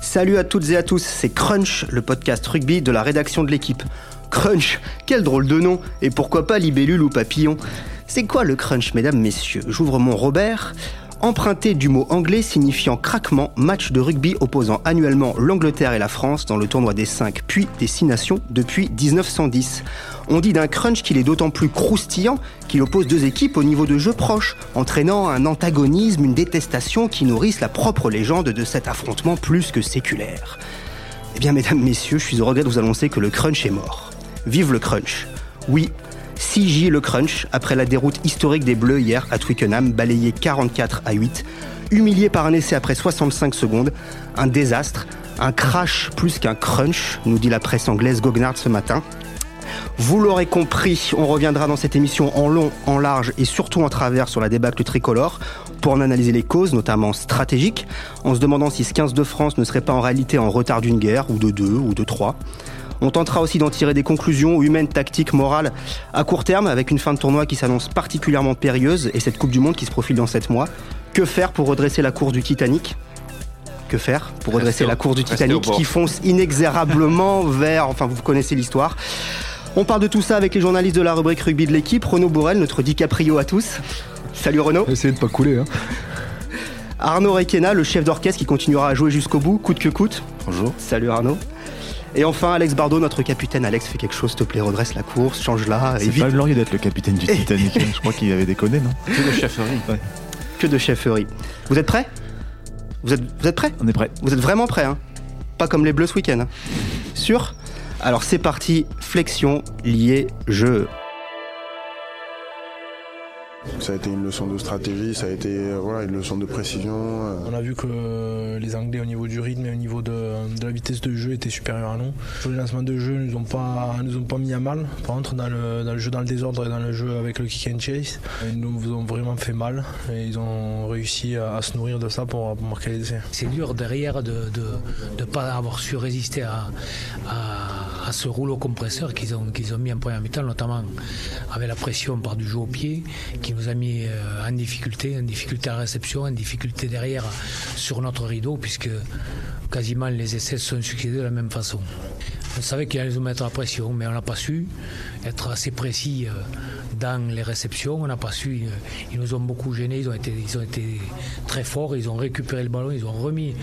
Salut à toutes et à tous, c'est Crunch, le podcast rugby de la rédaction de l'équipe. Crunch, quel drôle de nom, et pourquoi pas libellule ou papillon C'est quoi le crunch, mesdames, messieurs? J'ouvre mon Robert. Emprunté du mot anglais signifiant craquement, match de rugby opposant annuellement l'Angleterre et la France dans le tournoi des 5 puis des 6 nations depuis 1910. On dit d'un crunch qu'il est d'autant plus croustillant qu'il oppose deux équipes au niveau de jeu proche, entraînant un antagonisme, une détestation qui nourrissent la propre légende de cet affrontement plus que séculaire. Eh bien, mesdames, messieurs, je suis au regret de vous annoncer que le crunch est mort. Vive le crunch. Oui, 6J le crunch après la déroute historique des Bleus hier à Twickenham, balayé 44 à 8, humilié par un essai après 65 secondes, un désastre, un crash plus qu'un crunch, nous dit la presse anglaise Gognard ce matin. Vous l'aurez compris, on reviendra dans cette émission en long, en large et surtout en travers sur la débâcle tricolore pour en analyser les causes, notamment stratégiques, en se demandant si ce 15 de France ne serait pas en réalité en retard d'une guerre, ou de deux, ou de trois. On tentera aussi d'en tirer des conclusions humaines, tactiques, morales à court terme avec une fin de tournoi qui s'annonce particulièrement périlleuse et cette Coupe du Monde qui se profile dans 7 mois. Que faire pour redresser la course du Titanic? Que faire pour redresser la course du Titanic qui fonce inexorablement vers, enfin vous connaissez l'histoire. On parle de tout ça avec les journalistes de la rubrique rugby de l'équipe, Renaud Bourrel, notre DiCaprio à tous. Salut Renaud. Essayez de pas couler. Hein. Arnaud Requena, le chef d'orchestre qui continuera à jouer jusqu'au bout, coûte que coûte. Bonjour. Salut Arnaud. Et enfin, Alex Bardot, notre capitaine. Alex, fais quelque chose, s'il te plaît, redresse la course, change-la. C'est pas glorieux d'être le capitaine du Titanic. Je crois qu'il avait déconné, non? Que de chefferie. Que de chefferie. Vous êtes prêts? Vous êtes, vous êtes prêts? On est prêts. Vous êtes vraiment prêts, hein? Pas comme les Bleus ce week-end. Sûr Alors c'est parti, flexion, lié, jeu. Ça a été une leçon de stratégie, ça a été euh, voilà, une leçon de précision. euh. On a vu que les Anglais au niveau du rythme et au niveau de, de la vitesse de jeu étaient supérieurs à nous. Sur les lancements de jeu, ils nous ont pas, nous ont pas mis à mal. Par contre, dans le, dans le jeu dans le désordre et dans le jeu avec le kick and chase, ils nous ont vraiment fait mal et ils ont réussi à, à se nourrir de ça pour, pour marquer les essais. C'est dur derrière de ne pas avoir su résister à, à, à ce rouleau compresseur qu'ils ont, qu'ils ont mis en première mi-temps, notamment avec la pression par du jeu au pied, qui nous a mis euh, en difficulté, en difficulté à réception, en difficulté derrière sur notre rideau, puisque quasiment les essais sont succédés de la même façon. On savait qu'il allait nous mettre la pression, mais on n'a pas su être assez précis euh, dans les réceptions. On n'a pas su. euh, Ils nous ont beaucoup gênés. Ils ont été, ils ont été très forts. Ils ont récupéré le ballon. Ils ont remis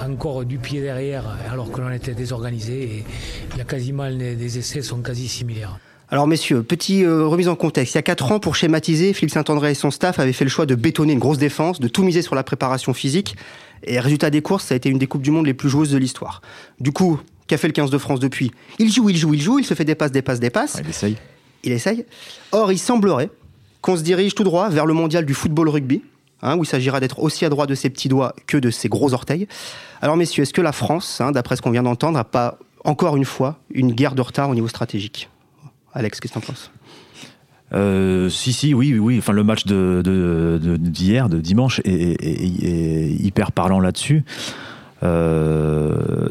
encore du pied derrière, alors que l'on était désorganisé. Et il y a quasiment les, les essais sont quasi similaires. Alors messieurs, petit euh, remise en contexte. Il y a 4 ans, pour schématiser, Philippe Saint-André et son staff avaient fait le choix de bétonner une grosse défense, de tout miser sur la préparation physique. Et résultat des courses, ça a été une des Coupes du Monde les plus joueuses de l'histoire. Du coup, qu'a fait le 15 de France depuis? Il joue, il joue, il joue, il se fait des passes, des passes, des passes. Ouais, il essaye. Il essaye. Or, il semblerait qu'on se dirige tout droit vers le mondial du football rugby, hein, où il s'agira d'être aussi adroit de ses petits doigts que de ses gros orteils. Alors messieurs, est-ce que la France, hein, d'après ce qu'on vient d'entendre, n'a pas encore une fois une guerre de retard au niveau stratégique? Alex, qu'est-ce que t'en penses? Euh, si, si, oui, oui, oui. Enfin, le match de, de- de- d'hier, de dimanche, est, est- est- est hyper parlant là-dessus. Euh,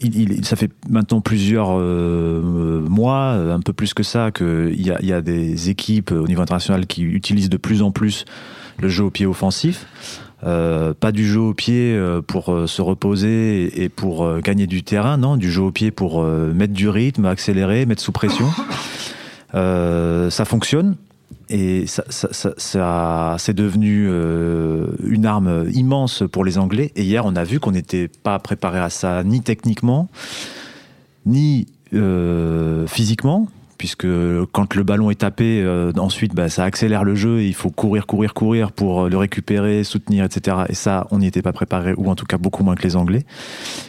il, il- ça fait maintenant plusieurs euh, mois, un peu plus que ça, qu'il y y a des équipes au niveau international qui utilisent de plus en plus le jeu au pied offensif. Euh, pas du jeu au pied pour se reposer et, pour gagner du terrain, non, du jeu au pied pour mettre du rythme, accélérer, mettre sous pression. Euh, ça fonctionne et ça, ça- c'est devenu euh, une arme immense pour les Anglais. Et hier, on a vu qu'on n'était pas préparé à ça ni techniquement, ni euh, physiquement. Puisque quand le ballon est tapé, ensuite bah, ça accélère le jeu et il faut courir, courir, courir pour le récupérer, soutenir, etc. Et ça, on n'y était pas préparé, ou en tout cas beaucoup moins que les Anglais.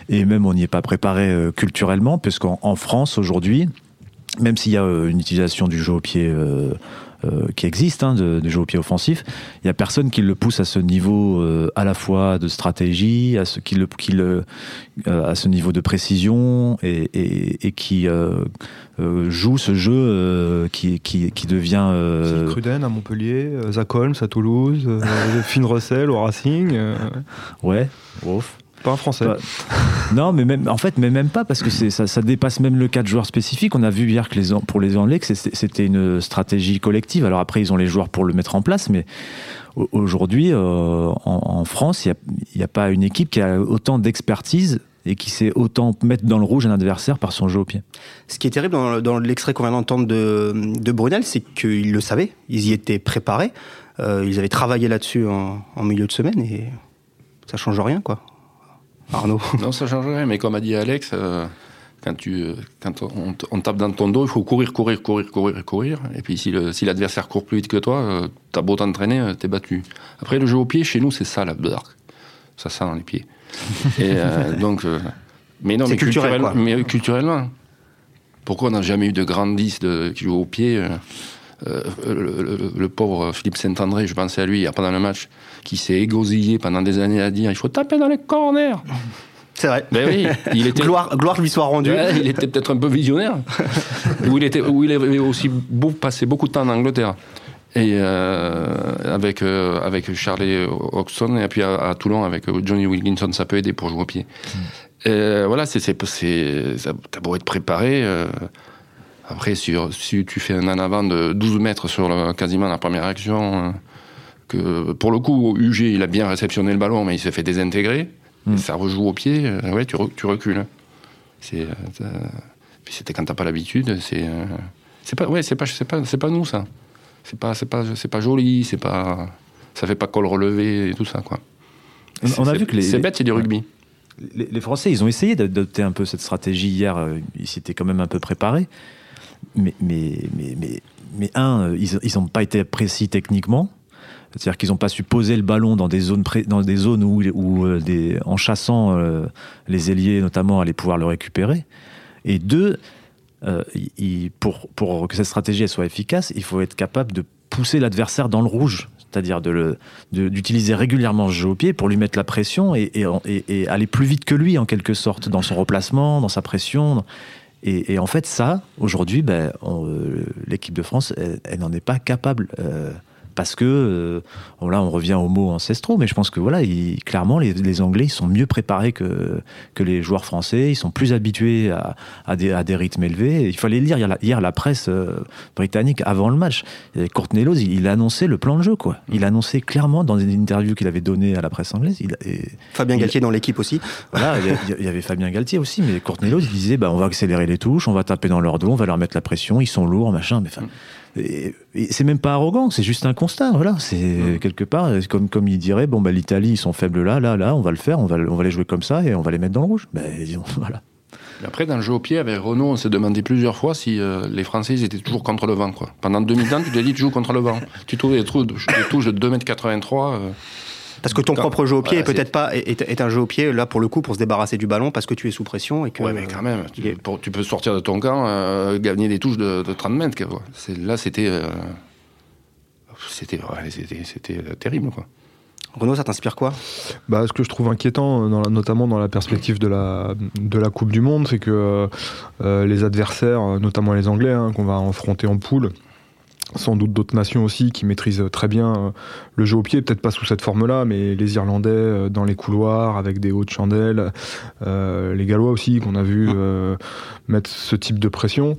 Et même on n'y est pas préparé culturellement, puisqu'en en France aujourd'hui, même s'il y a euh, une utilisation du jeu au pied euh, euh, qui existe, hein, de, de jeu au pied offensif, il n'y a personne qui le pousse à ce niveau euh, à la fois de stratégie, à ce, qui le, qui le, à ce niveau de précision et, et, et qui joue ce jeu qui, qui, qui devient... Cruden à Montpellier, Zach Holmes à Toulouse, Finn Russell au Racing. ouais, ouf. Pas un français. Non, mais même, en fait, mais même pas, parce que ça, ça dépasse même le cas de joueurs spécifiques. On a vu hier que les, pour les Anglais, que c'était une stratégie collective. Alors après, ils ont les joueurs pour le mettre en place, mais au- aujourd'hui, euh, en, en France, il n'y a, pas une équipe qui a autant d'expertise et qui sait autant mettre dans le rouge un adversaire par son jeu au pied. Ce qui est terrible dans, dans l'extrait qu'on vient d'entendre de, de Brunel, c'est qu'ils le savaient, ils y étaient préparés, euh, ils avaient travaillé là-dessus en, en milieu de semaine et ça change rien, quoi. Arnaud. Non, ça change rien, mais comme a dit Alex, euh, quand, tu, euh, quand on, tape dans ton dos, il faut courir, courir, courir, courir, courir. Et puis si le- si l'adversaire court plus vite que toi, euh, t'as beau t'entraîner, t'es battu. Après, le jeu au pied, chez nous, c'est ça, la dark. Ça sent dans les pieds. Et euh, donc, mais non, mais, culturel, culturel- quoi. mais culturellement. Pourquoi on n'a jamais eu de grand 10 de, qui joue au pied euh, le, le- le pauvre Philippe Saint-André, je pensais à lui pendant le match, qui s'est égosillé pendant des années à dire il faut taper dans les corners. C'est vrai. Ben oui, il était. Gloire, gloire lui soit rendue. Ouais, il était peut-être un peu visionnaire. où, il était, où il avait aussi beau, passé beaucoup de temps en Angleterre. Et euh, avec, euh, avec Charlie Oxton, et puis à, à Toulon avec Johnny Wilkinson, ça peut aider pour jouer au pied. Et voilà, c'est, c'est, c'est, ça- t'as beau être préparé. euh, après, sur, si tu fais un en avant de 12 mètres sur le- quasiment la première action, euh, que pour le coup, UG, il a bien réceptionné le ballon, mais il s'est fait désintégrer. Mm. Et ça rejoue au pied, euh, ouais, tu, re- tu recules. C'est, euh, c'était quand t'as pas l'habitude, c'est, c'est pas, ouais, c'est pas, c'est pas, c'est pas nous ça. C'est pas, c'est pas, c'est pas joli, c'est pas, ça fait pas col relevé et tout ça quoi. On- a C'est- vu que les- c'est bête, c'est du rugby. Les, les Français, ils ont essayé d'adopter un peu cette stratégie hier. Ils s'étaient quand même un peu préparés. Mais, mais, mais, mais, un, euh, ils n'ont pas été précis techniquement. C'est-à-dire qu'ils n'ont pas su poser le ballon dans des zones, dans des zones où, euh, en chassant euh, les ailiers, notamment, allaient pouvoir le récupérer. Et deux, pour, que cette stratégie soit efficace, il faut être capable de pousser l'adversaire dans le rouge. C'est-à-dire d'utiliser régulièrement ce jeu au pied pour lui mettre la pression et- et aller plus vite que lui, en quelque sorte, dans son replacement, dans sa pression. Et, et en fait, ça, aujourd'hui, ben, euh, l'équipe de France, elle, elle n'en est pas capable. euh, parce que, euh, bon, là, on revient aux mots ancestraux, mais je pense que voilà, ils- clairement, les, les Anglais, ils sont mieux préparés que, que les joueurs français, ils sont plus habitués à, à des, à des rythmes élevés. Il fallait lire hier la, hier la presse euh, britannique avant le match. Et Courtney il, il a annoncé le plan de jeu, quoi. Il a annoncé clairement dans une interview qu'il avait donnée à la presse anglaise. Il, a- et, Fabien Il- Galtier dans l'équipe aussi. voilà, il y avait Fabien Galtier aussi, mais Courtney il disait, bah, on va accélérer les touches, on va taper dans leur dos, on va leur mettre la pression, ils sont lourds, machin. Mais enfin, et c'est même pas arrogant, c'est juste un constat. Voilà, c'est quelque part comme comme il dirait, bon bah l'Italie, ils sont faibles là, là, là, on va le faire, on va on va les jouer comme ça et on va les mettre dans le rouge. Ben disons, voilà. Après, dans le jeu au pied, avec Renault, on s'est demandé plusieurs fois si euh, les Français ils étaient toujours contre le vent. Quoi. Pendant 2000 ans, tu t'es dit tu joues contre le vent. Tu trouves des, trous, des touches de 2m83. euh, Parce que ton Quand- propre jeu au pied voilà, est peut-être pas est, est un jeu au pied là pour le coup pour se débarrasser du ballon parce que tu es sous pression et que Ouais, mais quand même, tu, il est- pour- tu peux sortir de ton camp, euh, gagner des touches de, de 30 mètres. quoi. Là, c'était. euh, c'était ouais, c'était- euh, terrible. Quoi. Renaud ça t'inspire quoi? Bah, ce que je trouve inquiétant, dans la- notamment dans la perspective de la, de la Coupe du Monde, c'est que euh, les adversaires, notamment les Anglais, hein, qu'on va affronter en poule, sans doute d'autres nations aussi qui maîtrisent très bien euh, le jeu au pied, peut-être pas sous cette forme-là, mais les Irlandais euh, dans les couloirs avec des hautes chandelles, euh, les Gallois aussi qu'on a vu euh, mettre ce type de pression.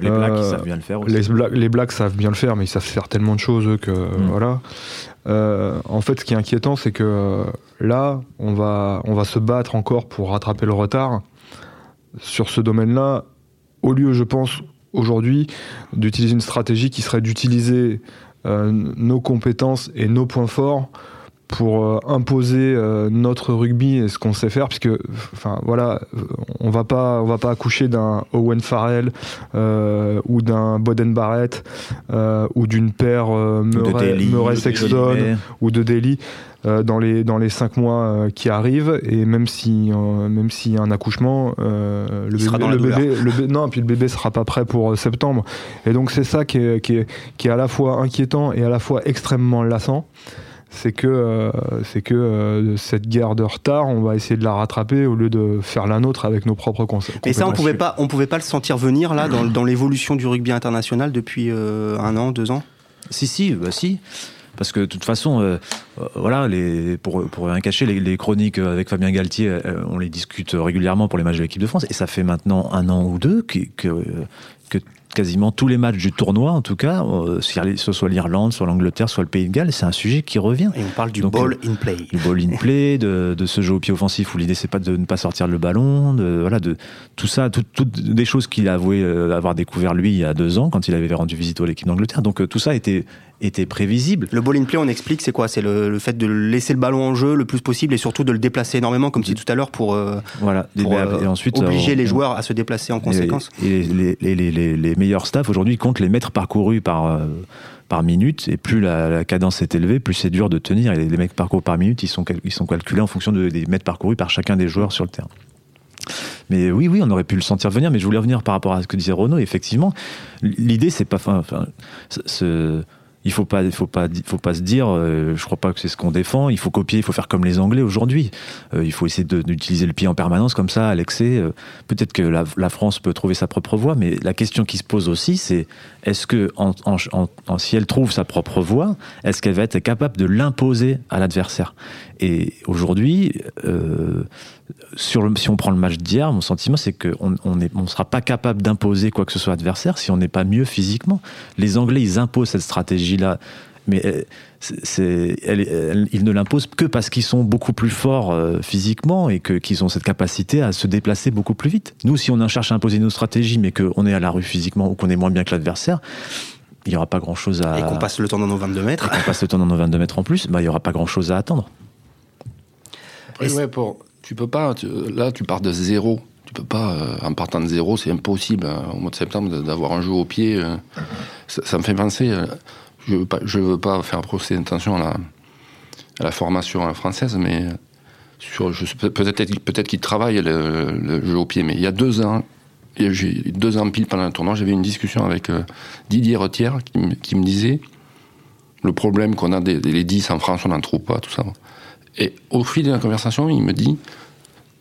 Les Blacks, Euh, savent bien le faire aussi. Les, Bla- les Blacks savent bien le faire, mais ils savent faire tellement de choses eux, que Mm. voilà. Euh, en fait, ce qui est inquiétant, c'est que euh, là, on va, on va se battre encore pour rattraper le retard sur ce domaine-là. Au lieu, je pense, aujourd'hui, d'utiliser une stratégie qui serait d'utiliser euh, nos compétences et nos points forts pour euh, imposer euh, notre rugby et ce qu'on sait faire puisque enfin voilà on va pas on va pas accoucher d'un Owen Farrell euh, ou d'un Boden Barrett euh, ou d'une paire euh, de Murray, Murray Sexton ou de euh, dans les dans les cinq mois euh, qui arrivent. Et même si même s'il y a un accouchement euh, le bébé, le bébé le bé- non puis le bébé sera pas prêt pour septembre. Et donc c'est ça qui est, qui est qui est à la fois inquiétant et à la fois extrêmement lassant c'est que euh, c'est que euh, cette guerre de retard on va essayer de la rattraper au lieu de faire la nôtre avec nos propres concepts Mais ça on pouvait pas on pouvait pas le sentir venir là dans, dans l'évolution du rugby international depuis euh, un an deux ans? Si, si, bah si. Parce que de toute façon, euh, euh, voilà, les, pour, pour rien cacher, les, les chroniques avec Fabien Galtier, euh, on les discute régulièrement pour les matchs de l'équipe de France. Et ça fait maintenant un an ou deux que, que, que quasiment tous les matchs du tournoi, en tout cas, euh, ce soit l'Irlande, soit l'Angleterre, soit le Pays de Galles, c'est un sujet qui revient. Et on parle du Donc, ball in play. Du ball in play, de, de ce jeu au pied offensif où l'idée c'est pas de ne pas sortir le ballon, de, voilà, de tout ça, tout- toutes des choses qu'il a avoué euh, avoir découvert lui il y a deux ans quand il avait rendu visite à l'équipe d'Angleterre. Donc euh, tout ça était, était prévisible. Le ball in play, on explique, c'est quoi? C'est le, le fait de laisser le ballon en jeu le plus possible et surtout de le déplacer énormément, comme tu disais tout à l'heure, pour, euh, Voilà. pour, euh, et ensuite obliger on- les joueurs à se déplacer en conséquence. Et, les, les, les, les, les meilleurs staffs aujourd'hui comptent les mètres parcourus par, euh, par minute. Et plus la, la cadence est élevée, plus c'est dur de tenir. Et les, mètres parcourus par minute, ils sont, ils sont calculés en fonction de- des mètres parcourus par chacun des joueurs sur le terrain. Mais oui, oui, on aurait pu le sentir venir. Mais je voulais revenir par rapport à ce que disait Renaud. Effectivement, l'idée, c'est pas. Enfin, ce- il faut pas, faut pas, faut pas se dire. euh, je crois pas que c'est ce qu'on défend. Il faut copier, il faut faire comme les Anglais aujourd'hui. Euh, il faut essayer d'utiliser le pied en permanence comme ça, à l'excès. Euh, Peut-être que la, France peut trouver sa propre voie, mais la question qui se pose aussi, c'est est-ce que si elle trouve sa propre voie, est-ce qu'elle va être capable de l'imposer à l'adversaire? Et aujourd'hui, euh, sur le, si on prend le match d'hier, mon sentiment c'est qu'on on ne on sera pas capable d'imposer quoi que ce soit à l'adversaire si on n'est pas mieux physiquement. Les Anglais, ils imposent cette stratégie-là, mais euh, c'est- c'est- elle- elle- ils ne l'imposent que parce qu'ils sont beaucoup plus forts euh, physiquement et que- qu'ils ont cette capacité à se déplacer beaucoup plus vite. Nous, si on cherche à imposer nos stratégies, mais qu'on est à la rue physiquement ou qu'on est moins bien que l'adversaire, il n'y aura pas grand-chose à... Et qu'on passe le temps dans nos 22 mètres. et qu'on passe le temps dans nos 22 mètres en plus, bah, il n'y aura pas grand-chose à attendre. Après, ouais, pour, tu peux pas, tu- là tu pars de zéro. Tu peux pas, euh, en partant de zéro, c'est impossible euh, au mois de septembre d'avoir un jeu au pied. euh, ça, ça me fait penser, euh, je veux pas, je veux pas faire procès d'intention à la, à la formation française, mais sur, peut-être peut-être qu'ils travaillent le, le jeu au pied, mais il y a deux ans, j'ai deux ans pile pendant le tournoi, j'avais une discussion avec Didier Retière qui, me- qui me disait le problème qu'on a des, des- les 10 en France, on n'en trouve pas, tout ça. Et au fil de la conversation, il me dit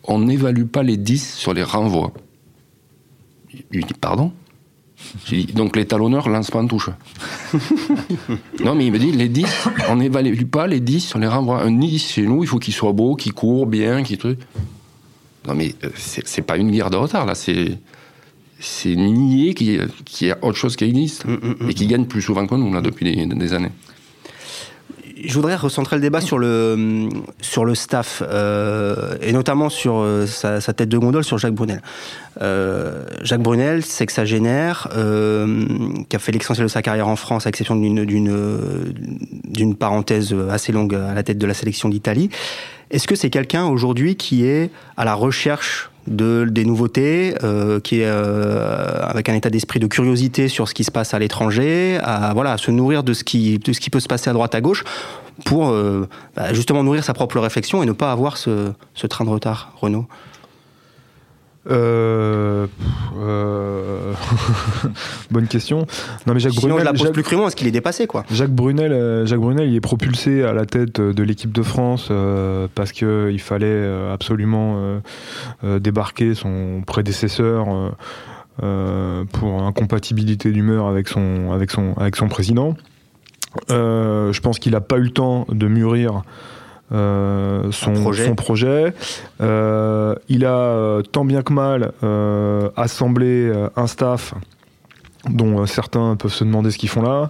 on n'évalue pas les 10 sur les renvois. Je lui dis pardon? Dit donc les talonneurs lancent pas en touche. non, mais il me dit les 10, on n'évalue pas les 10 sur les renvois. Un 10 chez nous, il faut qu'il soit beau, qu'il court bien, qu'il truc. Non, mais euh, c'est pas une guerre de retard, là, c'est. C'est nier qu'il y, a- qu'il y a autre chose qui existe et qui gagne plus souvent que nous, là, depuis des- des années. Je voudrais recentrer le débat sur le, sur le staff, euh, et notamment sur euh, sa, sa tête de gondole, sur Jacques Brunel. Euh, Jacques Brunel, sexagénaire, euh, qui a fait l'essentiel de sa carrière en France, à exception d'une parenthèse assez longue à la tête de la sélection d'Italie. Est-ce que c'est quelqu'un aujourd'hui qui est à la recherche de, des nouveautés, euh, qui est euh, avec un état d'esprit de curiosité sur ce qui se passe à l'étranger, à voilà, se nourrir de ce qui de ce qui peut se passer à droite à gauche, pour euh, bah, justement nourrir sa propre réflexion et ne pas avoir ce, ce train de retard, Renaud. Euh, euh, Bonne question. Non mais Jacques Sinon, Brunel, la pose Jacques- plus crûment, est-ce qu'il est dépassé, quoi Jacques Brunel, euh, Jacques Brunel, il est propulsé à la tête de l'équipe de France euh, parce que il fallait euh, absolument euh, euh, débarquer son prédécesseur euh, euh, pour incompatibilité d'humeur avec son avec son avec son président. Euh, je pense qu'il n'a pas eu le temps de mûrir. Euh, son, projet. son projet. Euh, il a euh, tant bien que mal euh, assemblé un staff dont certains peuvent se demander ce qu'ils font là.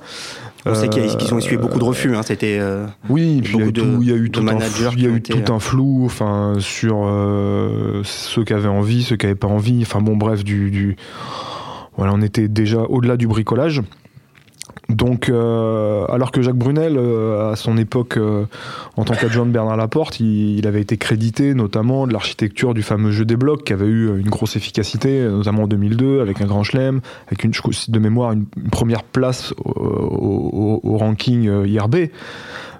On sait qu'ils ont essuyé beaucoup de refus. Hein, C'était euh, oui, puis il y a eu tout, de- il y a eu de tout un, flou- il y a eu tout un flou, enfin sur euh, ceux qui avaient envie, ceux qui n'avaient pas envie. Enfin bon, bref, du, du- voilà, on était déjà au-delà du bricolage. Donc, euh, alors que Jacques Brunel, euh, à son époque, euh, en tant qu'adjoint de Bernard Laporte, il, il avait été crédité notamment de l'architecture du fameux jeu des blocs, qui avait eu une grosse efficacité, notamment en 2002, avec un grand chelem, avec une, de mémoire une, première place au, au- au ranking euh, IRB.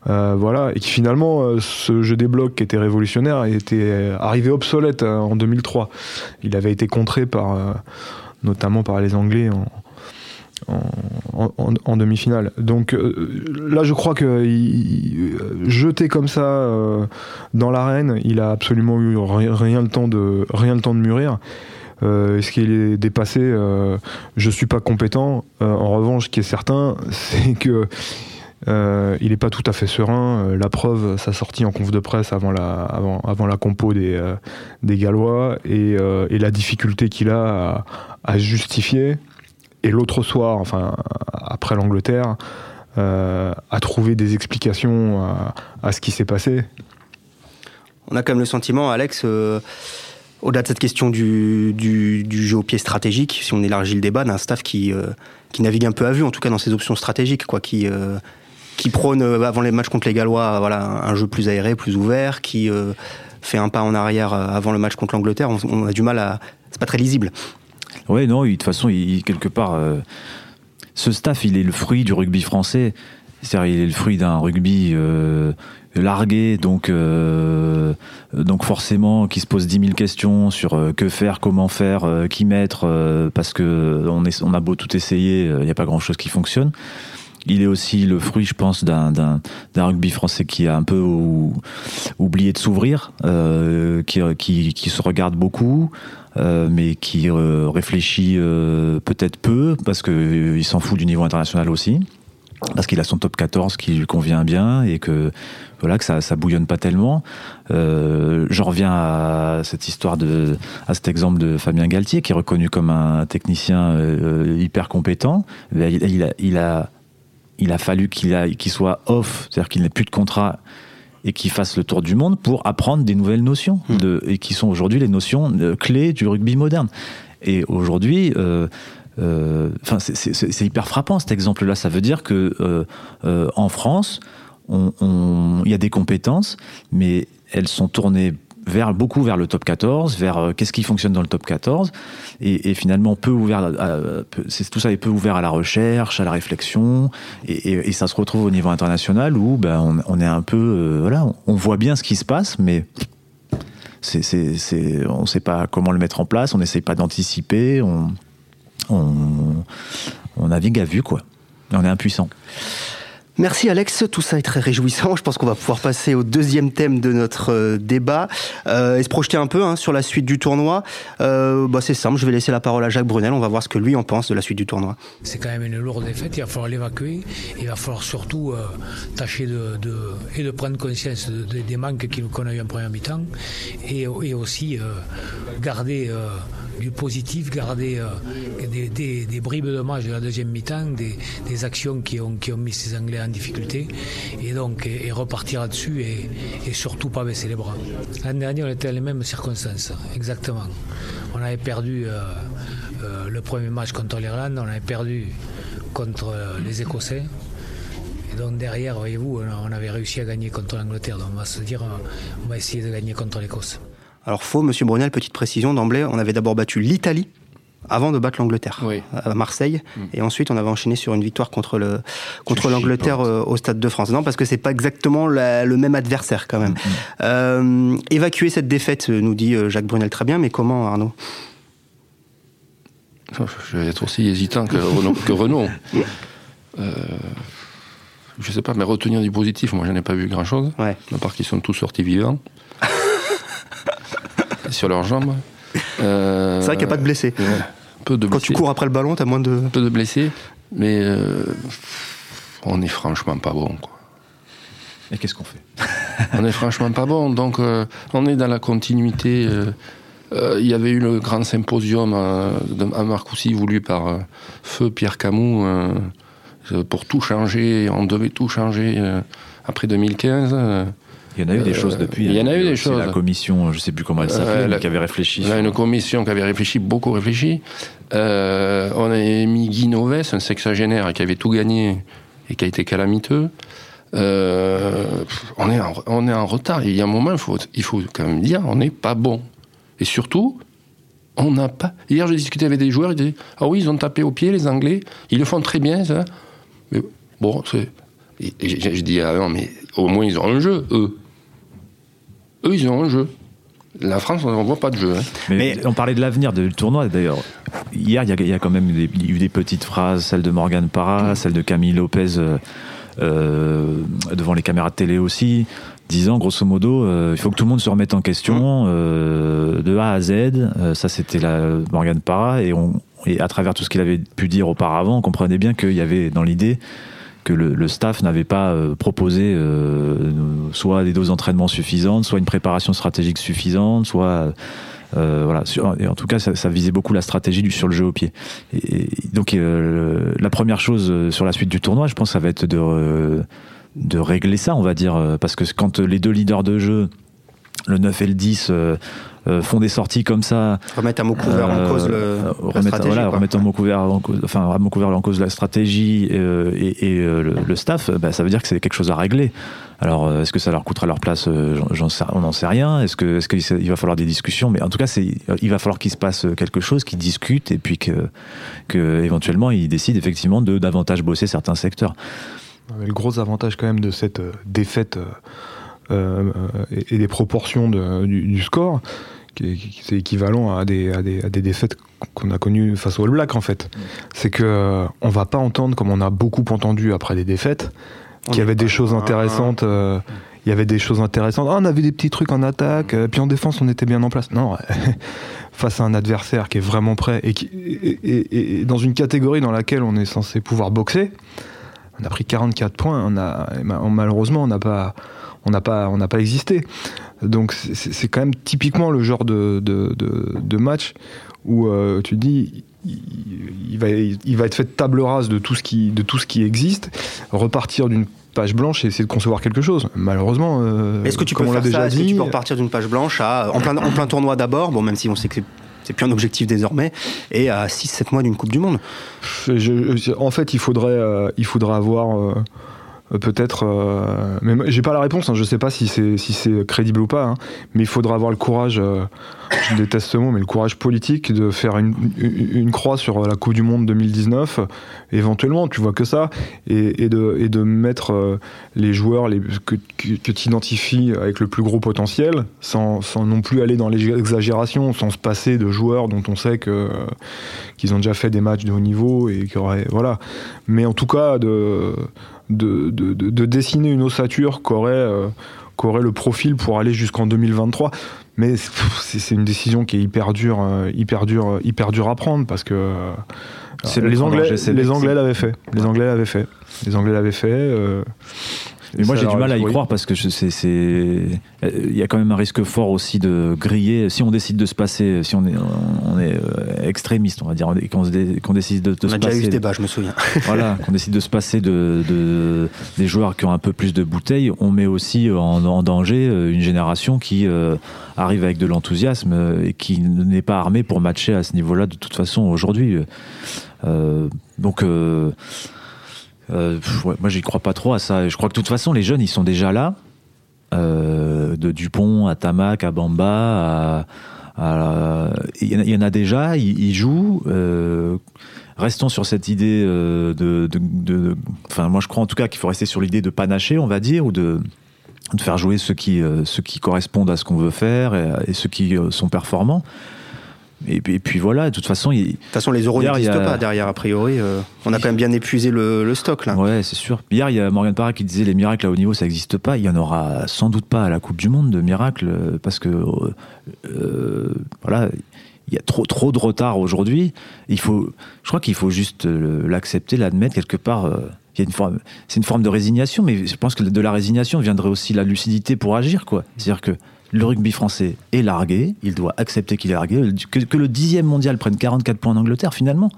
Euh, voilà, et qui finalement, euh, ce jeu des blocs qui était révolutionnaire était arrivé obsolète euh, en 2003. Il avait été contré par, notamment par les Anglais en, en, demi-finale. Donc euh, là, je crois que il- jeté comme ça euh, dans l'arène, il a absolument eu ri- rien le temps de rien le temps de mûrir. Euh, Est-ce qu'il est dépassé? Je suis pas compétent. En revanche, ce qui est certain, c'est que il n'est pas tout à fait serein. La preuve, sa sortie en conf de presse avant la, avant, avant la compo des, des Gallois et, la difficulté qu'il a à justifier. Et l'autre soir, enfin après l'Angleterre, euh, à trouver des explications à, ce qui s'est passé. On a quand même le sentiment, Alex, euh, au-delà de cette question du, jeu au pied stratégique, si on élargit le débat, d'un staff qui, euh, qui navigue un peu à vue, en tout cas dans ses options stratégiques, quoi, qui, euh, prône avant les matchs contre les Gallois, voilà, un jeu plus aéré, plus ouvert, qui fait un pas en arrière avant le match contre l'Angleterre. On, on a du mal à, c'est pas très lisible. Ouais, non, de toute façon, quelque part, euh, ce staff, il est le fruit du rugby français. C'est-à-dire, il est le fruit d'un rugby euh, largué, donc, euh, donc forcément, qui se pose 10 000 questions sur que faire, comment faire, qui mettre, parce que on, on a beau tout essayer, il n'y a pas grand-chose qui fonctionne. Il est aussi le fruit, je pense, d'un rugby français qui a un peu ou- oublié de s'ouvrir, euh, qui, se regarde beaucoup, euh, mais qui euh, réfléchit peut-être peu, parce qu'il s'en fout du niveau international aussi, parce qu'il a son top 14 qui lui convient bien, et que voilà que ça, ça bouillonne pas tellement. Euh, J'en reviens à cette histoire de, à cet exemple de Fabien Galtier, qui est reconnu comme un technicien hyper compétent. Il a il a fallu qu'il qu'il soit off, c'est-à-dire qu'il n'ait plus de contrat et qu'il fasse le tour du monde pour apprendre des nouvelles notions, de, et qui sont aujourd'hui les notions clés du rugby moderne. Et aujourd'hui, euh, euh, c'est- hyper frappant cet exemple-là. Ça veut dire que euh, euh, en France, il y a des compétences, mais elles sont tournées vers beaucoup vers le top 14, vers euh, qu'est-ce qui fonctionne dans le top 14, et, finalement peu ouvert, à- tout ça est peu ouvert à la recherche, à la réflexion, et, ça se retrouve au niveau international où ben, on, est un peu, euh, voilà, on, voit bien ce qui se passe, mais c'est, c'est, c'est, on ne sait pas comment le mettre en place, on n'essaye pas d'anticiper, on, on, on navigue à vue quoi, on est impuissant. Merci Alex, tout ça est très réjouissant. Je pense qu'on va pouvoir passer au deuxième thème de notre euh, débat euh, et se projeter un peu hein, sur la suite du tournoi. Euh, bah, c'est simple, je vais laisser la parole à Jacques Brunel, on va voir ce que lui en pense de la suite du tournoi. C'est quand même une lourde défaite, il va falloir l'évacuer. Il va falloir surtout tâcher de, et de prendre conscience de- de- des manques qu'on a eu en première mi-temps et, aussi garder du positif, garder des, bribes de match de la deuxième mi-temps, des, des actions qui ont, qui ont mis ces Anglais en difficulté et donc et, repartir là-dessus et, surtout pas baisser les bras. L'année dernière, on était dans les mêmes circonstances, exactement. On avait perdu euh, euh, le premier match contre l'Irlande, on avait perdu contre euh, les Écossais. Et donc derrière, voyez-vous, on avait réussi à gagner contre l'Angleterre. Donc on va se dire, on va essayer de gagner contre l'Écosse. Alors faux, Monsieur Brunel, petite précision d'emblée, on avait d'abord battu l'Italie avant de battre l'Angleterre Oui. à Marseille et ensuite on avait enchaîné sur une victoire contre le contre l'Angleterre euh, au Stade de France. Non parce que c'est pas exactement la- le même adversaire quand même. Euh, évacuer cette défaite, euh, nous dit Jacques Brunel très bien, mais comment Arnaud? Je vais être aussi hésitant que Renault. que Renault. Euh, je sais pas, mais retenir du positif, moi, j'en ai pas vu grand-chose. Ouais. À part qu'ils sont tous sortis vivants. sur leurs jambes. Euh, C'est vrai qu'il n'y a pas de blessés. ouais, peu de Quand tu cours après le ballon, t'as moins de. Peu de blessés, mais euh, on est franchement pas bon. Quoi. Et qu'est-ce qu'on fait on est franchement pas bon. Donc, euh, on est dans la continuité. euh, euh, Il y avait eu le grand symposium euh, de- à Marcoussis voulu par euh, Feu Pierre Camus pour tout changer. On devait tout changer euh, après 2015. Euh, Il y en a eu des Euh, choses depuis. il y en a eu des choses. La commission, je sais plus comment elle s'appelait, Euh, qui avait réfléchi. Une commission qui avait réfléchi, beaucoup réfléchi. Euh, on a mis Guy Noves, un sexagénaire qui avait tout gagné et qui a été calamiteux. Euh, on, est en, on est en retard. Il y a un moment, il faut, il faut quand même dire, on n'est pas bon. Et surtout, on n'a pas. Hier, j'ai discuté avec des joueurs, ils disaient Ah oui, ils ont tapé au pied, les Anglais. Ils le font très bien, ça. Mais bon, c'est. j'ai dit Ah non, mais au moins, ils ont un jeu, eux. Eux, ils ont un jeu. La France, on ne voit pas de jeu. hein. Mais, Mais- on parlait de l'avenir du tournoi d'ailleurs. Hier, il y, a- il y a quand même des- il y a eu des petites phrases, celle de Morgan Parra, celle de Camille Lopez euh, euh, devant les caméras de télé aussi, disant grosso modo, euh, il faut que tout le monde se remette en question euh, de A à Z. Euh, ça, c'était la Morgan Parra et, on, et à travers tout ce qu'il avait pu dire auparavant, on comprenait bien qu'il y avait dans l'idée que le, staff n'avait pas euh, proposé euh, soit des doses d'entraînement suffisantes, soit une préparation stratégique suffisante, soit euh, voilà. Et en tout cas, ça, visait beaucoup la stratégie du, sur le jeu au pied. Donc, la première chose sur la suite du tournoi, je pense, ça va être de, de régler ça, on va dire, parce que quand les deux leaders de jeu, le 9 et le 10, euh, euh, font des sorties comme ça, Remettre à mot couvert en euh, cause le, euh, la stratégie. voilà, quoi. remettre en mot couvert en cause, enfin, à mot couvert en cause la stratégie euh, et, et, euh, le, le staff, bah, ça veut dire que c'est quelque chose à régler. Alors, euh, est-ce que ça leur coûtera leur place euh, j'en- j'en sais- On n'en sait rien. Est-ce que, est-ce qu'il va falloir des discussions? Mais en tout cas, c'est, il va falloir qu'il se passe quelque chose, qu'ils discutent et puis que, que éventuellement ils décident effectivement de davantage bosser certains secteurs. Mais le gros avantage quand même de cette euh, défaite euh, euh, et, des proportions de- du, du score, c'est équivalent à des, à, des, à des défaites qu'on a connues face au All Black en fait, c'est que euh, on va pas entendre comme on a beaucoup entendu après des défaites, qu'il y avait des choses loin. intéressantes. euh, il y avait des choses intéressantes. Ah, on avait des petits trucs en attaque, euh, puis en défense, on était bien en place. Non, face à un adversaire qui est vraiment prêt et, qui, et, et- et dans une catégorie dans laquelle on est censé pouvoir boxer, on a pris 44 points. On a, malheureusement, on n'a pas, on n'a pas, on n'a pas existé. Donc c'est- quand même typiquement le genre de, de, de- de match où euh, tu dis. Il, il va, il va être fait table rase de tout ce qui, de tout ce qui existe, repartir d'une page blanche et essayer de concevoir quelque chose. Malheureusement, euh, Est-ce que tu comme peux on faire ça? Déjà Est-ce que tu peux repartir d'une page blanche à, en, plein, en plein tournoi d'abord, bon, même si on sait que c'est- plus un objectif désormais, et à 6-7 mois d'une Coupe du Monde Je- je- en fait, il faudrait, euh, il faudrait avoir euh, peut-être. euh, mais j'ai pas la réponse. Hein, je sais pas si c'est si c'est crédible ou pas. hein, mais il faudra avoir le courage. euh, je déteste ce mot, mais le courage politique de faire une, une, croix sur la Coupe du Monde 2019. Éventuellement, tu vois que ça, et, et de et de mettre euh, les joueurs les, que, que, tu identifies avec le plus gros potentiel, sans, sans non plus aller dans l'exagération, sans se passer de joueurs dont on sait que euh, qu'ils ont déjà fait des matchs de haut niveau et qui auraient voilà. Mais en tout cas de de, de, de- de dessiner une ossature qui aurait, euh, le profil pour aller jusqu'en 2023. Mais c'est une décision qui est hyper dure, euh, hyper dure, euh, hyper dure à prendre parce que euh, les le Anglais, les le- Anglais l'avaient fait. Les Anglais l'avaient fait. Les Anglais l'avaient fait. euh, Mais moi j'ai du mal à y oui. croire parce que c'est, c'est- euh, il y a quand même un risque fort aussi de griller. Si on décide de se passer, si on est, on est euh, extrémiste, on va dire, et qu'on, se dé- qu'on décide de, de On se a déjà eu passer, ce débat, je me souviens. voilà, qu'on décide de se passer de, de- des joueurs qui ont un peu plus de bouteilles, on met aussi en, en danger euh, une génération qui euh, arrive avec de l'enthousiasme et qui n'est pas armée pour matcher à ce niveau-là de toute façon aujourd'hui. Euh, donc euh, euh, pff, ouais, moi j'y crois pas trop à ça. Je crois que de toute façon les jeunes ils sont déjà là. Euh, de Dupont à Tamac à Bamba il y, en a- déjà, ils, jouent. euh, restons sur cette idée euh, de, Enfin, moi, je crois en tout cas qu'il faut rester sur l'idée de panacher, on va dire, ou de, faire jouer ceux qui, ceux qui correspondent à ce qu'on veut faire et, ceux qui sont performants. Et, puis- et puis voilà, de toute façon, il, De toute façon, les euros n'existent a- pas derrière, a priori. euh, on a quand même bien épuisé le, le stock, là. Ouais, c'est sûr. Hier, il y a Morgan Parra qui disait les miracles à haut niveau, ça n'existe pas. Il y en aura sans doute pas à la Coupe du Monde de miracles euh, parce que euh, voilà, il y a trop trop de retard aujourd'hui. Il faut, je crois qu'il faut juste l'accepter, l'admettre quelque part. il y a une forme, c'est une forme de résignation, mais je pense que de la résignation viendrait aussi la lucidité pour agir, quoi. C'est-à-dire que le rugby français est largué, il doit accepter qu'il est largué, que, que le dixième mondial prenne 44 points en Angleterre finalement.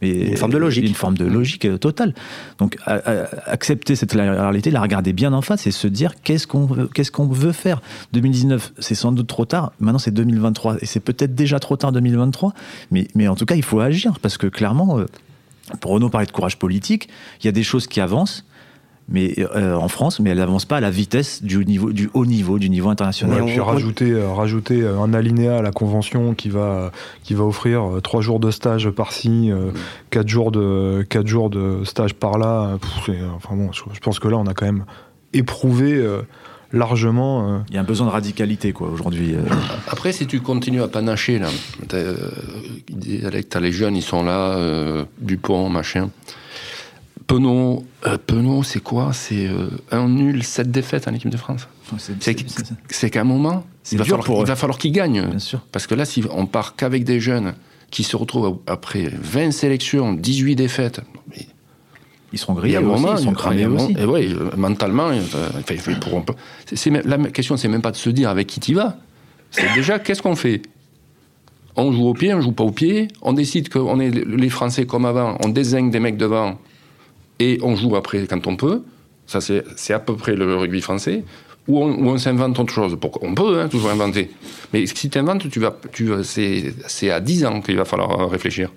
Mais Une forme de logique. Une forme de logique euh, totale. Donc à- à- accepter cette réalité, la regarder bien en face et se dire qu'est-ce qu'on veut, qu'est-ce qu'on veut faire? 2019, c'est sans doute trop tard. Maintenant, c'est 2023 et c'est peut-être déjà trop tard 2023. Mais, mais en tout cas, il faut agir parce que clairement, euh, pour Renaud parlait de courage politique, il y a des choses qui avancent. Mais euh, en France, mais elles n'avancent pas à la vitesse du, niveau, du haut niveau, du niveau international. Ouais, Mais puis rajouter, euh, rajouter euh, un alinéa à la convention qui va, qui va offrir trois jours de stage par-ci, euh, quatre jours de, quatre jours de stage par-là. Enfin bon, je, je pense que là, on a quand même éprouvé euh, largement. euh, Il y a un besoin de radicalité, quoi, aujourd'hui. euh. Après, si tu continues à panacher, là, t'as, euh, les jeunes, ils sont là, euh, Dupont, machin. Penaud, euh, Penaud, c'est quoi? C'est euh, un nul, sept défaites en équipe de France. C'est- qu'à un moment, il va falloir, pour il eux. va falloir qu'ils gagnent. Bien sûr. Parce que là, si on part qu'avec des jeunes qui se retrouvent après 20 sélections, 18 défaites, Ils seront grillés aussi, moment, ils sont cramés et aussi. oui, mentalement, enfin, c'est- la question, c'est même pas de se dire avec qui tu vas. C'est déjà qu'est-ce qu'on fait? On joue au pied, on joue pas au pied. On décide qu'on est les Français comme avant. On désigne des mecs devant et on joue après quand on peut. Ça, c'est à peu près le rugby français. Ou on, s'invente autre chose. On peut hein, toujours inventer. Mais si tu inventes, tu vas, tu c'est à 10 ans qu'il va falloir euh, réfléchir.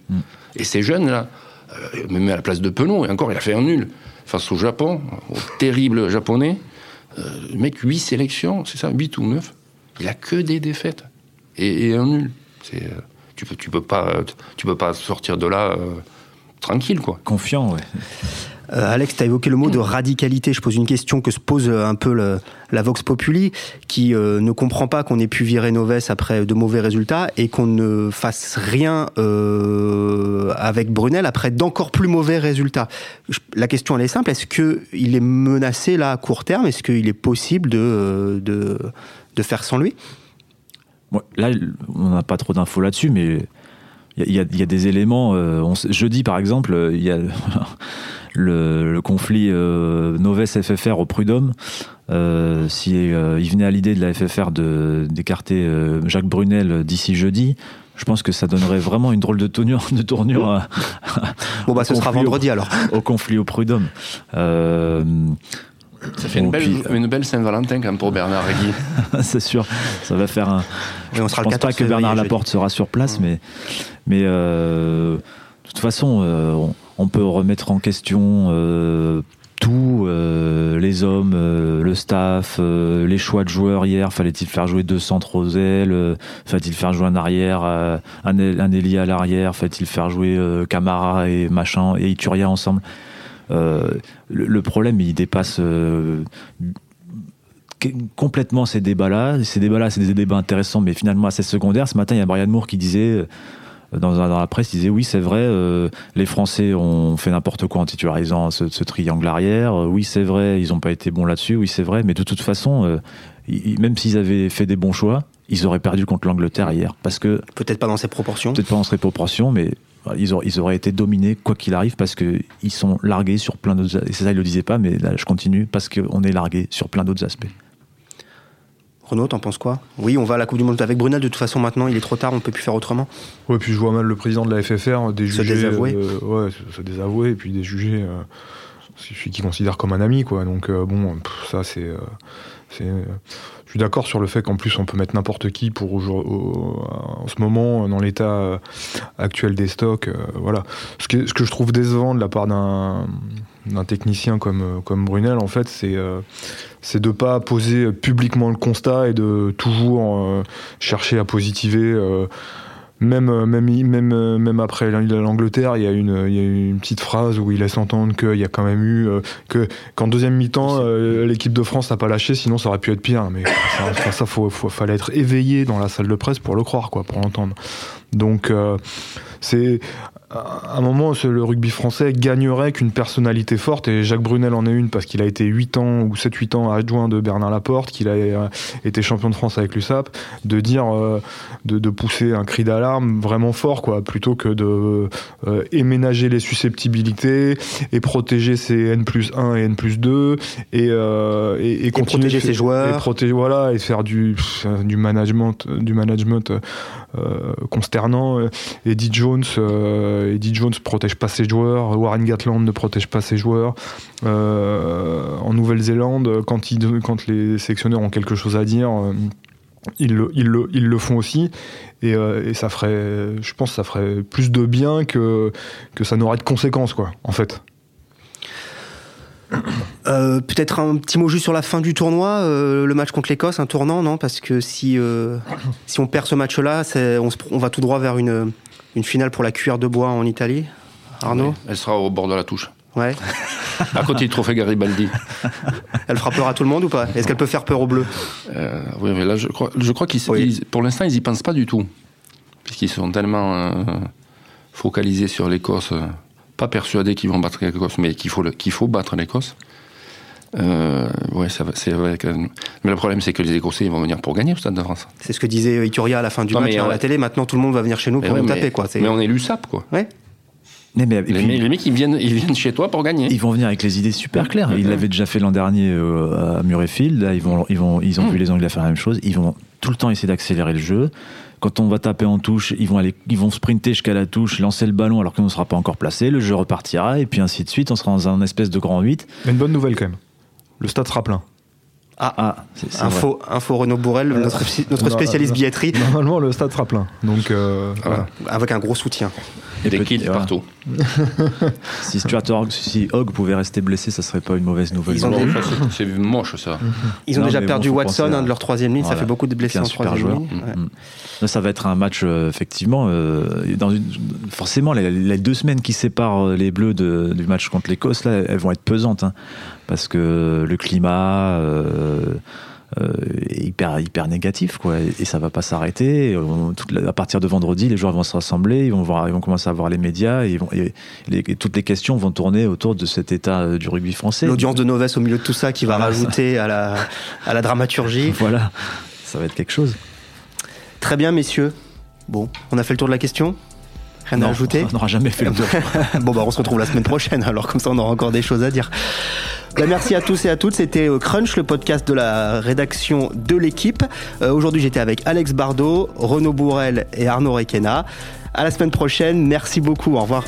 Et ces jeunes-là, euh, me met à la place de Penaud, et encore, il a fait un nul face au Japon, au terrible japonais. Euh, le mec, 8 sélections, c'est ça, 8 ou 9. Il a que des défaites et, et un nul. Euh, tu peux, tu peux pas, tu peux pas sortir de là euh, tranquille, quoi. Confiant, ouais. Euh, Alex, tu as évoqué le mot de radicalité. Je pose une question que se pose euh, un peu le- la Vox Populi, qui euh, ne comprend pas qu'on ait pu virer Noves après de mauvais résultats et qu'on ne fasse rien euh, avec Brunel après d'encore plus mauvais résultats. Je- La question, elle est simple. Est-ce qu'il est menacé là à court terme? Est-ce qu'il est possible de, de, de faire sans lui? Là, on n'a pas trop d'infos là-dessus, mais il y, a- y y des éléments. euh, on jeudi, par exemple, euh, il y a le, le conflit euh, Noves-FFR au Prud'homme. Euh, si euh, il venait à l'idée de la FFR d'écarter Jacques Brunel d'ici jeudi, je pense que ça donnerait vraiment une drôle de tournure, de tournure à- Bon, bah, ce sera conflit au- vendredi alors. au conflit au Prud'homme. Euh, Ça fait une belle, puis, une belle Saint-Valentin quand même pour Bernard et Guy. c'est sûr, ça va faire un. Oui, on sera je le pense pas 14 que Bernard Laporte sera sur place, mais, mais euh, de toute façon, euh, on, on peut remettre en question euh, tout, euh, les hommes, euh, le staff, euh, les choix de joueurs hier. Fallait-il faire jouer deux centres aux ailes? Fallait-il faire jouer un arrière, un, un ailier à l'arrière? Fallait-il faire jouer euh, Camara et machin et Ituria ensemble? Le, le problème, il dépasse euh, complètement ces débats-là. Ces débats-là, c'est des débats intéressants, mais finalement assez secondaires. Ce matin, il y a Brian Moore qui disait, euh, dans, dans la presse, il disait oui, c'est vrai, euh, les Français ont fait n'importe quoi en titularisant ce, ce triangle arrière. Euh, Oui, c'est vrai, ils n'ont pas été bons là-dessus. Oui, c'est vrai, mais de toute façon, euh, ils- même s'ils avaient fait des bons choix, ils auraient perdu contre l'Angleterre hier. Parce que Peut-être pas dans ces proportions. peut-être pas en ces proportions, mais ils auraient, ils auraient été dominés quoi qu'il arrive parce qu'ils sont largués sur plein d'autres. Et c'est ça, il le disait pas, mais là, je continue parce qu'on est largué sur plein d'autres aspects. Renaud, t'en penses quoi? Oui, on va à la Coupe du Monde avec Brunel. De toute façon, maintenant, il est trop tard, on peut plus faire autrement? Ouais, puis je vois mal le président de la FFR des Se jugés, désavouer. euh, ouais, se, se désavouer, et puis des jugés, euh, celui qui considère comme un ami, quoi. Donc euh, bon, ça c'est, euh, euh, je suis d'accord sur le fait qu'en plus on peut mettre n'importe qui pour au- en ce moment dans l'état actuel des stocks, voilà. Ce que, ce que je trouve décevant de la part d'un technicien comme, comme Brunel, en fait, c'est euh, c'est de pas poser publiquement le constat et de toujours chercher à positiver. Même, euh, même, même, euh, même après l'Angleterre, il y, a une, il y a une petite phrase où il laisse entendre qu'il y a quand même eu. euh, que, qu'en deuxième mi-temps, l'équipe de France n'a pas lâché, sinon ça aurait pu être pire. Mais ça, ça faut, faut- fallait être éveillé dans la salle de presse pour le croire, quoi, pour l'entendre. Donc, euh, c'est. À un moment, le rugby français gagnerait qu'une personnalité forte, et Jacques Brunel en est une parce qu'il a été 8 ans ou 7-8 ans adjoint de Bernard Laporte, qu'il a euh, été champion de France avec l'USAP, de dire, euh, de, de pousser un cri d'alarme vraiment fort, quoi, plutôt que de euh, éménager les susceptibilités et protéger ses N plus 1 et N plus 2 et, euh, et, et continuer protéger ses joueurs. Et protéger, voilà, et faire du, management, du management consternant. Eddie Jones, euh, Eddie Jones protège pas ses joueurs, Warren Gatland ne protège pas ses joueurs. Euh, en Nouvelle-Zélande, quand, quand les sélectionneurs ont quelque chose à dire, euh, ils le, ils le- ils le font aussi. Et, euh, et ça ferait, je pense, que ça ferait plus de bien que, que ça n'aurait de conséquences, quoi, en fait. Euh, Peut-être un petit mot juste sur la fin du tournoi, euh, le match contre l'Écosse, un tournant, non? Parce que si, euh, si on perd ce match-là, on, va tout droit vers une, une finale pour la cuillère de bois en Italie. Arnaud? Elle sera au bord de la touche. Ouais. À côté du trophée Garibaldi. Elle fera peur à tout le monde ou pas? Est-ce qu'elle peut faire peur aux Bleus oui, mais là, je crois, je crois qu'ils, Oui. pour l'instant, ils y pensent pas du tout. Puisqu'ils sont tellement focalisés sur l'Écosse, pas persuadés qu'ils vont battre l'Écosse, mais qu'il faut, qu'il faut battre l'Écosse. Euh, ouais, c'est vrai que- Mais le problème, c'est que les Écossais, ils vont venir pour gagner au Stade de France. C'est ce que disait Ituria à la fin du Non, match mais, à la télé. Maintenant, tout le monde va venir chez nous Mais pour ouais, nous mais- taper. Quoi. Mais on est l'USAP, quoi. Ouais. Mais, mais- et Les, puis, mecs- les mecs, ils viennent, ils viennent chez toi pour gagner. ils vont venir avec les idées super claires. Ils l'avaient déjà fait l'an dernier euh, à Murrayfield. Là, ils vont, ils vont, ils ont vu les Anglais faire la même chose. Ils vont tout le temps essayer d'accélérer le jeu. Quand on va taper en touche, ils vont aller, ils vont sprinter jusqu'à la touche, lancer le ballon alors qu'on ne sera pas encore placé. Le jeu repartira et puis ainsi de suite. On sera dans un espèce de grand 8. Mais une bonne nouvelle quand même. Le stade sera plein. Ah, c'est c'est vrai. Info, info Renaud Bourrel, notre, notre spécialiste billetterie, Normalement, le stade sera plein. Donc, euh, voilà. avec un gros soutien. Et Des kills voilà. partout. Si Stuart Hogg, si Hogg pouvait rester blessé, ça serait pas une mauvaise nouvelle. Ils ont Non, des- ça, c'est- moche, ça. Ils ont Non, déjà perdu bon, Watson, à- un de leur troisième ligne, ça fait beaucoup de blessés en super troisième joueur. ligne. ouais. Mm. Là, ça va être un match, euh, effectivement, euh, dans une- forcément, les, les deux semaines qui séparent les Bleus de- du match contre l'Écosse, là, elles vont être pesantes, hein, parce que le climat euh, euh, est hyper, hyper négatif, quoi, et, ça va pas s'arrêter. À partir de vendredi, les joueurs vont se rassembler, ils vont, voir, ils vont commencer à voir les médias, et, ils vont, et les- et toutes les questions vont tourner autour de cet état euh, du rugby français. L'audience de Noves au milieu de tout ça qui va Voilà, ça. rajouter à la, à la dramaturgie. Voilà, ça va être quelque chose. Très bien, messieurs. Bon, on a fait le tour de la question? Rien à ajouter? On n'aura jamais fait le tour. Bon, bah, on se retrouve la semaine prochaine, alors comme ça, on aura encore des choses à dire. Bah, merci à tous et à toutes. C'était euh, Crunch, le podcast de la rédaction de l'équipe. Euh, Aujourd'hui, j'étais avec Alex Bardot, Renaud Bourrel et Arnaud Requena. À la semaine prochaine. Merci beaucoup. Au revoir.